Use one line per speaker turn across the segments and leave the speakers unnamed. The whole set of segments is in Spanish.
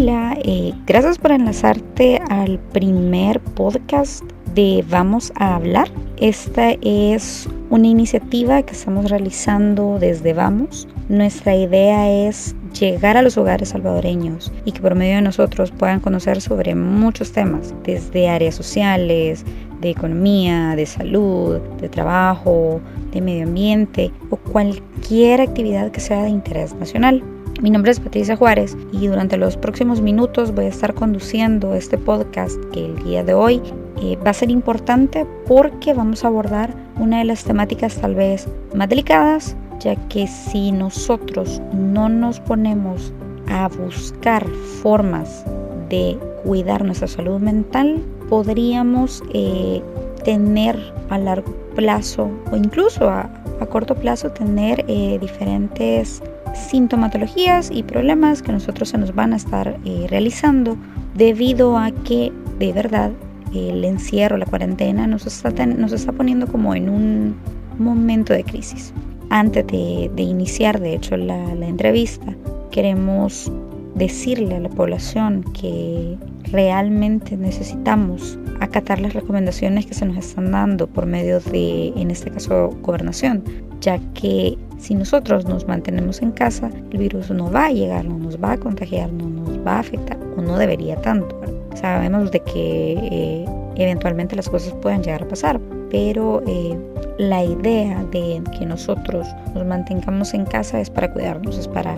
Hola, eh, gracias por enlazarte al primer podcast de Vamos a hablar. Esta es una iniciativa que estamos realizando desde Vamos. Nuestra idea es llegar a los hogares salvadoreños y que por medio de nosotros puedan conocer sobre muchos temas, desde áreas sociales, de economía, de salud, de trabajo, de medio ambiente o cualquier actividad que sea de interés nacional. Mi nombre es Patricia Juárez y durante los próximos minutos voy a estar conduciendo este podcast que el día de hoy eh, va a ser importante porque vamos a abordar una de las temáticas tal vez más delicadas, ya que si nosotros no nos ponemos a buscar formas de cuidar nuestra salud mental, podríamos eh, tener a largo plazo o incluso a, corto plazo tener eh, diferentes sintomatologías y problemas que nosotros se nos van a estar eh, realizando debido a que de verdad el encierro, la cuarentena nos está, nos está poniendo como en un momento de crisis. Antes de, iniciar, de hecho, la, la entrevista, queremos decirle a la población que realmente necesitamos acatar las recomendaciones que se nos están dando por medio de, en este caso, gobernación, ya que si nosotros nos mantenemos en casa, el virus no va a llegar, no nos va a contagiar, no nos va a afectar o no debería tanto. Sabemos de que eh, eventualmente las cosas pueden llegar a pasar, pero eh, la idea de que nosotros nos mantengamos en casa es para cuidarnos, es para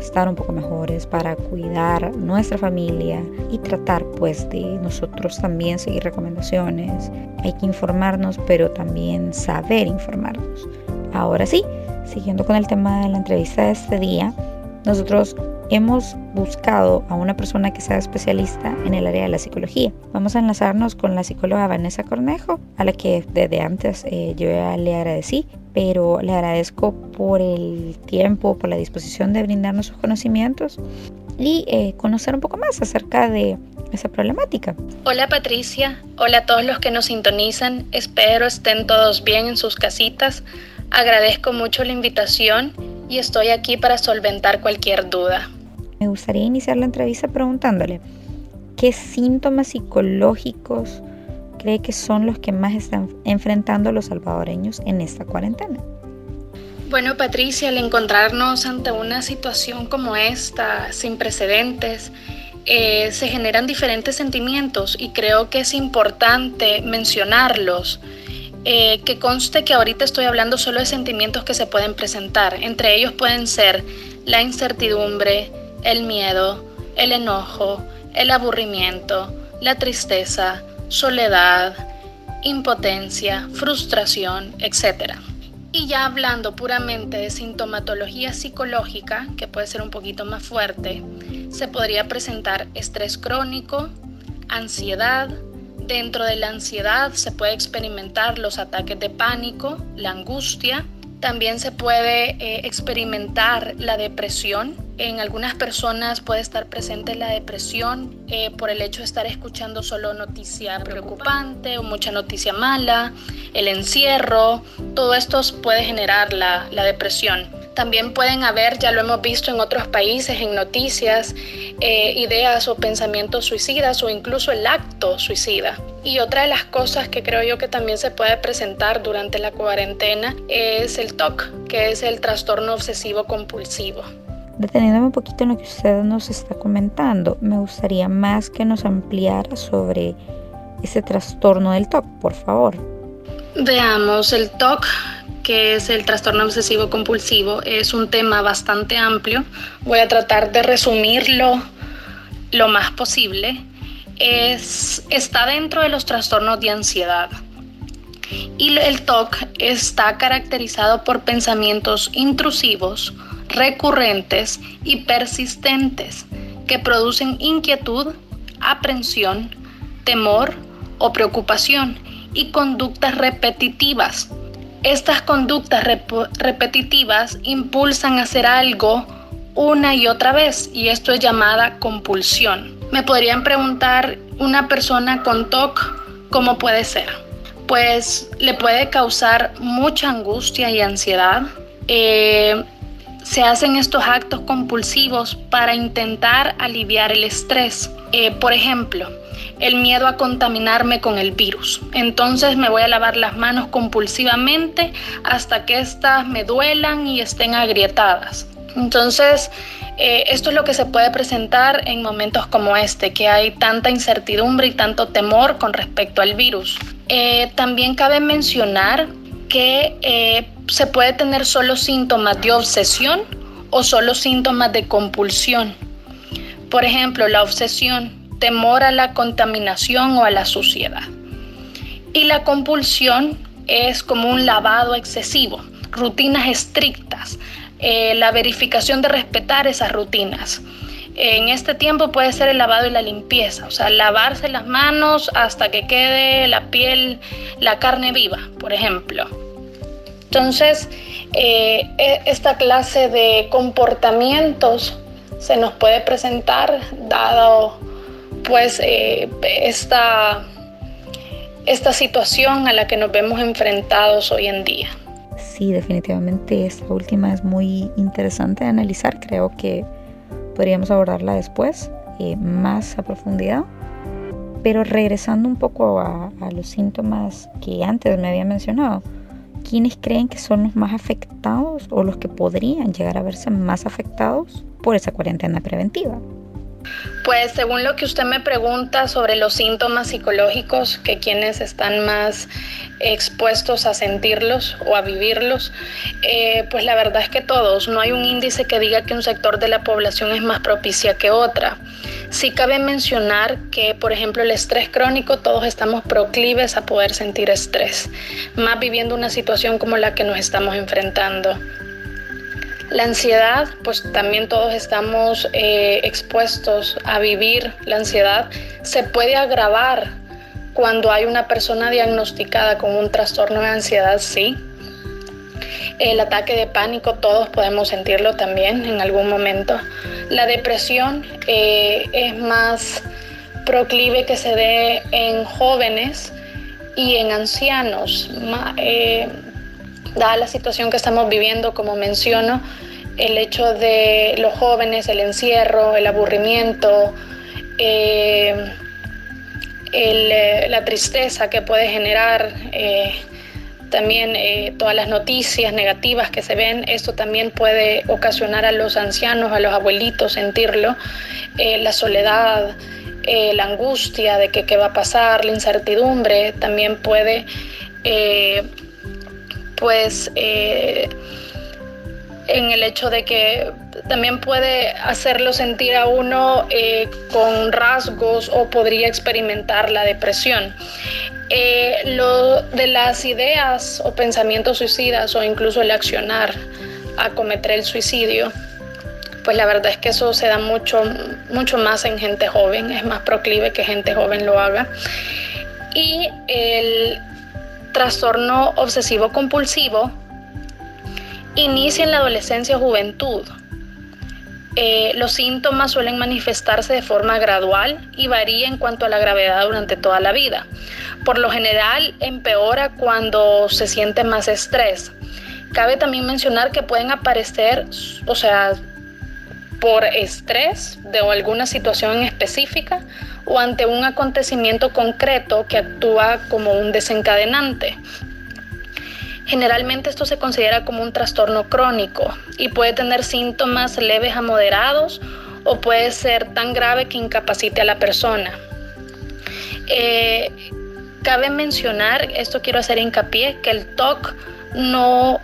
estar un poco mejores, para cuidar nuestra familia y tratar pues de nosotros también seguir recomendaciones. Hay que informarnos, pero también saber informarnos. Ahora sí, siguiendo con el tema de la entrevista de este día, nosotros hemos buscado a una persona que sea especialista en el área de la psicología. Vamos a enlazarnos con la psicóloga Vanessa Cornejo, a la que desde antes eh, yo ya le agradecí, pero le agradezco por el tiempo, por la disposición de brindarnos sus conocimientos y eh, conocer un poco más acerca de esa problemática.
Hola Patricia, hola a todos los que nos sintonizan, espero estén todos bien en sus casitas. Agradezco mucho la invitación y estoy aquí para solventar cualquier duda.
Me gustaría iniciar la entrevista preguntándole, ¿qué síntomas psicológicos cree que son los que más están enfrentando los salvadoreños en esta cuarentena?
Bueno, Patricia, al encontrarnos ante una situación como esta, sin precedentes, eh, se generan diferentes sentimientos y creo que es importante mencionarlos eh, que conste que ahorita estoy hablando solo de sentimientos que se pueden presentar. Entre ellos pueden ser la incertidumbre, el miedo, el enojo, el aburrimiento, la tristeza, soledad, impotencia, frustración, etc. Y ya hablando puramente de sintomatología psicológica, que puede ser un poquito más fuerte, se podría presentar estrés crónico, ansiedad, Dentro de la ansiedad se puede experimentar los ataques de pánico, la angustia. También se puede eh, experimentar la depresión. En algunas personas puede estar presente la depresión eh, por el hecho de estar escuchando solo noticia preocupante o mucha noticia mala, el encierro. Todo esto puede generar la, la depresión. También pueden haber, ya lo hemos visto en otros países, en noticias, eh, ideas o pensamientos suicidas o incluso el acto suicida. Y otra de las cosas que creo yo que también se puede presentar durante la cuarentena es el TOC, que es el trastorno obsesivo compulsivo.
Deteniéndome un poquito en lo que usted nos está comentando, me gustaría más que nos ampliara sobre ese trastorno del TOC, por favor.
Veamos, el TOC que es el trastorno obsesivo compulsivo, es un tema bastante amplio. Voy a tratar de resumirlo lo más posible. Es, está dentro de los trastornos de ansiedad. Y el TOC está caracterizado por pensamientos intrusivos, recurrentes y persistentes que producen inquietud, aprensión, temor o preocupación y conductas repetitivas estas conductas repetitivas impulsan a hacer algo una y otra vez y esto es llamada compulsión. Me podrían preguntar una persona con TOC cómo puede ser. Pues le puede causar mucha angustia y ansiedad. Eh, se hacen estos actos compulsivos para intentar aliviar el estrés. Eh, por ejemplo, el miedo a contaminarme con el virus. Entonces me voy a lavar las manos compulsivamente hasta que éstas me duelan y estén agrietadas. Entonces, eh, esto es lo que se puede presentar en momentos como este, que hay tanta incertidumbre y tanto temor con respecto al virus. Eh, también cabe mencionar que se puede tener solo síntomas de obsesión o solo síntomas de compulsión. Por ejemplo, la obsesión, temor a la contaminación o a la suciedad. Y la compulsión es como un lavado excesivo, rutinas estrictas, eh, la verificación de respetar esas rutinas. En este tiempo puede ser el lavado y la limpieza, o sea, lavarse las manos hasta que quede la piel, la carne viva, por ejemplo. Entonces, eh, e, esta clase de comportamientos se nos puede presentar dado pues eh, esta, esta situación a la que nos vemos enfrentados hoy en día
sí, definitivamente esta última es muy interesante de analizar. Creo que podríamos abordarla después, eh, más a profundidad. Pero regresando un poco a, a, los síntomas que antes me había mencionado, ¿quiénes creen que son los más afectados o los que podrían llegar a verse más afectados por esa cuarentena preventiva?
Pues según lo que usted me pregunta sobre los síntomas psicológicos, que quienes están más expuestos a sentirlos o a vivirlos, eh, pues la verdad es que todos, no hay un índice que diga que un sector de la población es más propicia que otra. Sí cabe mencionar que, por ejemplo, el estrés crónico, todos estamos proclives a poder sentir estrés, más viviendo una situación como la que nos estamos enfrentando. La ansiedad, pues también todos estamos eh, expuestos a vivir la ansiedad. Se puede agravar cuando hay una persona diagnosticada con un trastorno de ansiedad, sí. El ataque de pánico, todos podemos sentirlo también en algún momento. La depresión eh, es más proclive que se dé en jóvenes y en ancianos. Eh, dada la situación que estamos viviendo, como menciono, el hecho de los jóvenes, el encierro, el aburrimiento, eh, eh, la tristeza que puede generar, eh, también todas las noticias negativas que se ven, esto también puede ocasionar a los ancianos, a los abuelitos sentirlo, la soledad, la angustia de que qué va a pasar, la incertidumbre, también puede pues eh, en el hecho de que también puede hacerlo sentir a uno eh, con rasgos o podría experimentar la depresión. Eh, lo de las ideas o pensamientos suicidas o incluso el accionar a cometer el suicidio, pues la verdad es que eso se da mucho, mucho más en gente joven, es más proclive que gente joven lo haga. Y el trastorno obsesivo compulsivo inicia en la adolescencia o juventud. Eh, los síntomas suelen manifestarse de forma gradual y varía en cuanto a la gravedad durante toda la vida. Por lo general empeora cuando se siente más estrés. Cabe también mencionar que pueden aparecer, o sea, por estrés de alguna situación específica o ante un acontecimiento concreto que actúa como un desencadenante. Generalmente esto se considera como un trastorno crónico y puede tener síntomas leves a moderados o puede ser tan grave que incapacite a la persona. Eh, cabe mencionar, esto quiero hacer hincapié, que el TOC no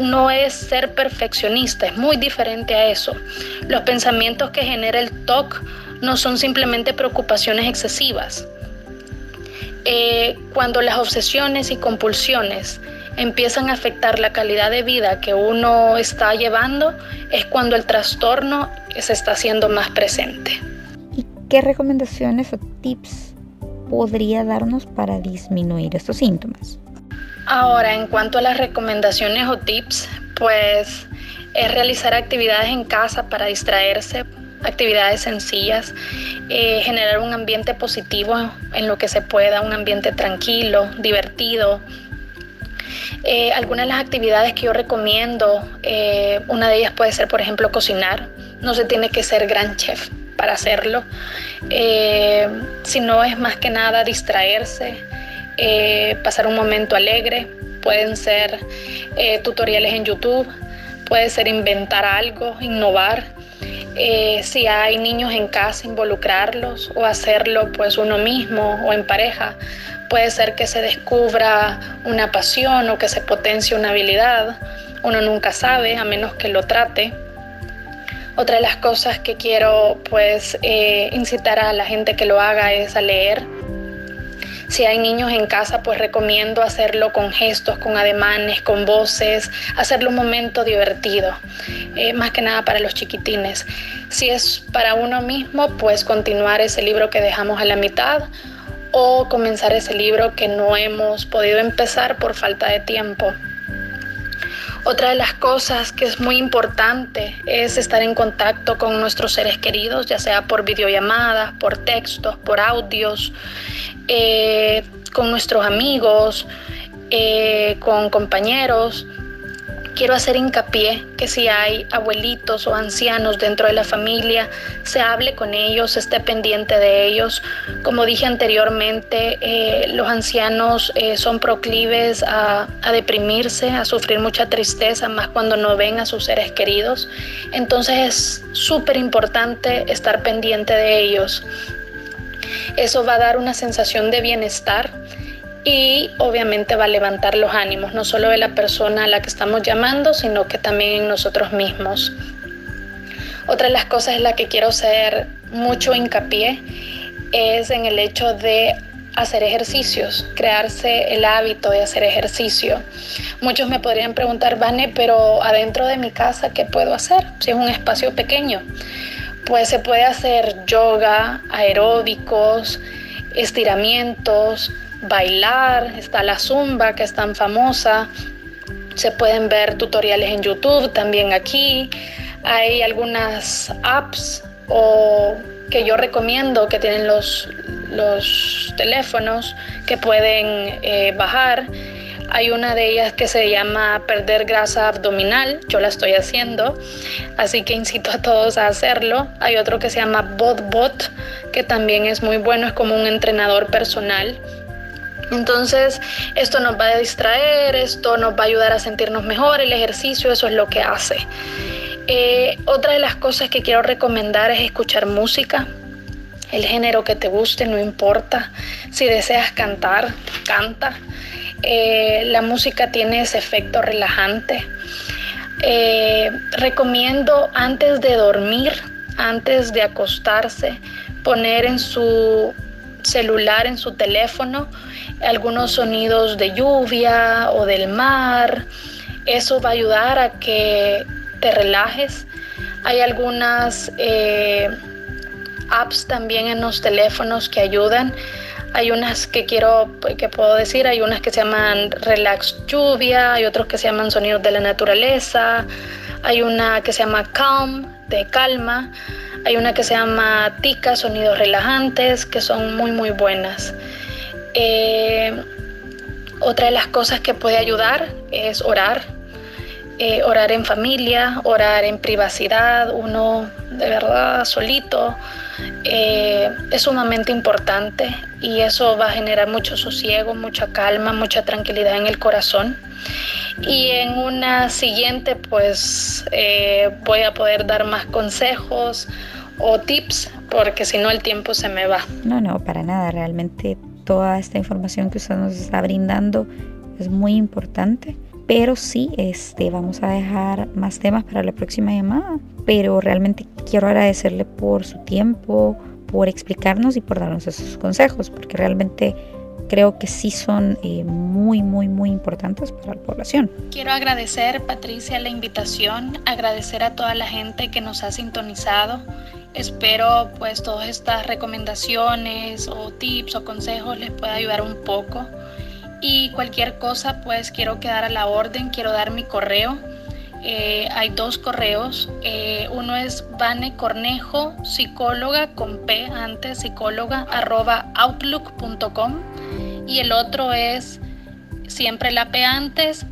no es ser perfeccionista, es muy diferente a eso. Los pensamientos que genera el TOC no son simplemente preocupaciones excesivas. Eh, cuando las obsesiones y compulsiones empiezan a afectar la calidad de vida que uno está llevando, es cuando el trastorno se está haciendo más presente.
¿Y qué recomendaciones o tips podría darnos para disminuir estos síntomas?
Ahora, en cuanto a las recomendaciones o tips, pues es realizar actividades en casa para distraerse, actividades sencillas, eh, generar un ambiente positivo en lo que se pueda, un ambiente tranquilo, divertido. Eh, algunas de las actividades que yo recomiendo, eh, una de ellas puede ser, por ejemplo, cocinar. No se tiene que ser gran chef para hacerlo, eh, sino es más que nada distraerse, pasar un momento alegre. Pueden ser tutoriales en YouTube, puede ser inventar algo, innovar. Si hay niños en casa, involucrarlos o hacerlo pues uno mismo o en pareja Puede ser que se descubra una pasión o que se potencie una habilidad. Uno nunca sabe a menos que lo trate. Otra de las cosas que quiero pues eh, incitar a la gente que lo haga es a leer. Si hay niños en casa, pues recomiendo hacerlo con gestos, con ademanes, con voces, hacerlo un momento divertido, eh, más que nada para los chiquitines. Si es para uno mismo, pues continuar ese libro que dejamos a la mitad o comenzar ese libro que no hemos podido empezar por falta de tiempo. Otra de las cosas que es muy importante es estar en contacto con nuestros seres queridos, ya sea por videollamadas, por textos, por audios, eh, con nuestros amigos, eh, con compañeros quiero hacer hincapié que si hay abuelitos o ancianos dentro de la familia, se hable con ellos, esté pendiente de ellos. Como dije anteriormente, eh, los ancianos eh, son proclives a, a deprimirse, a sufrir mucha tristeza, más cuando no ven a sus seres queridos. Entonces es súper importante estar pendiente de ellos. Eso va a dar una sensación de bienestar y obviamente va a levantar los ánimos, no solo de la persona a la que estamos llamando, sino que también en nosotros mismos. Otra de las cosas en la que quiero hacer mucho hincapié es en el hecho de hacer ejercicios, crearse el hábito de hacer ejercicio. Muchos me podrían preguntar, Vane, pero adentro de mi casa, ¿qué puedo hacer? Si es un espacio pequeño. Pues se puede hacer yoga, aeróbicos, estiramientos, bailar, está la zumba que es tan famosa, se pueden ver tutoriales en YouTube también aquí, hay algunas apps o que yo recomiendo que tienen los, los teléfonos que pueden eh, bajar. Hay una de ellas que se llama perder grasa abdominal, yo la estoy haciendo, así que incito a todos a hacerlo. Hay otro que se llama BotBot, que también es muy bueno, es como un entrenador personal entonces, esto nos va a distraer, esto nos va a ayudar a sentirnos mejor, el ejercicio, eso es lo que hace. Eh, otra de las cosas que quiero recomendar es escuchar música, el género que te guste, no importa. Si deseas cantar, canta. Eh, la música tiene ese efecto relajante. Eh, recomiendo antes de dormir, antes de acostarse, poner en su celular, en su teléfono, algunos sonidos de lluvia o del mar. Eso va a ayudar a que te relajes. Hay algunas eh, apps también en los teléfonos que ayudan. Hay unas que quiero, que puedo decir, hay unas que se llaman Relax Lluvia, hay otros que se llaman Sonidos de la Naturaleza, hay una que se llama Calm, de calma, hay una que se llama Tica, Sonidos Relajantes, que son muy muy buenas. Eh, otra de las cosas que puede ayudar es orar, eh, orar en familia, orar en privacidad, uno de verdad solito. Eh, es sumamente importante y eso va a generar mucho sosiego, mucha calma, mucha tranquilidad en el corazón. Y en una siguiente, pues voy a poder dar más consejos o tips, porque si no el tiempo se me va.
No, no, para nada, realmente toda esta información que usted nos está brindando es muy importante. Pero sí, este, vamos a dejar más temas para la próxima llamada. Pero realmente quiero agradecerle por su tiempo, por explicarnos y por darnos esos consejos, porque realmente creo que sí son eh, muy, muy, muy importantes para la población.
Quiero agradecer, Patricia, la invitación, agradecer a toda la gente que nos ha sintonizado Espero pues todas estas recomendaciones o tips o consejos les pueda ayudar un poco. Y cualquier cosa pues quiero quedar a la orden, quiero dar mi correo. Eh, hay dos correos. Eh, uno es Vane Cornejo, psicóloga con P antes, psicóloga arroba outlook.com. Y el otro es siempre la P antes,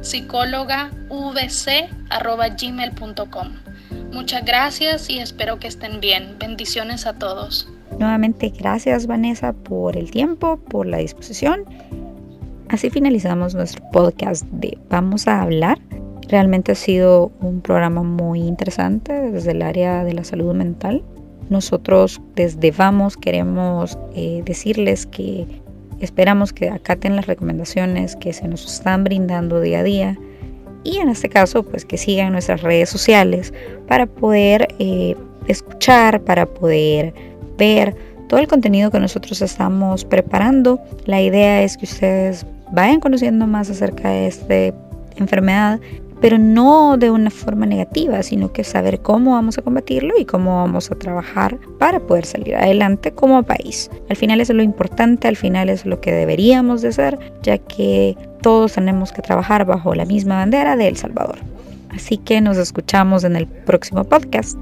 psicóloga gmail.com. Muchas gracias y espero que estén bien. Bendiciones a todos.
Nuevamente gracias Vanessa por el tiempo, por la disposición. Así finalizamos nuestro podcast de Vamos a hablar. Realmente ha sido un programa muy interesante desde el área de la salud mental. Nosotros desde Vamos queremos eh, decirles que esperamos que acaten las recomendaciones que se nos están brindando día a día y en este caso pues que sigan nuestras redes sociales para poder eh, escuchar, para poder ver todo el contenido que nosotros estamos preparando. La idea es que ustedes vayan conociendo más acerca de esta enfermedad, pero no de una forma negativa, sino que saber cómo vamos a combatirlo y cómo vamos a trabajar para poder salir adelante como país. Al final es lo importante, al final es lo que deberíamos de hacer, ya que todos tenemos que trabajar bajo la misma bandera de El Salvador. Así que nos escuchamos en el próximo podcast.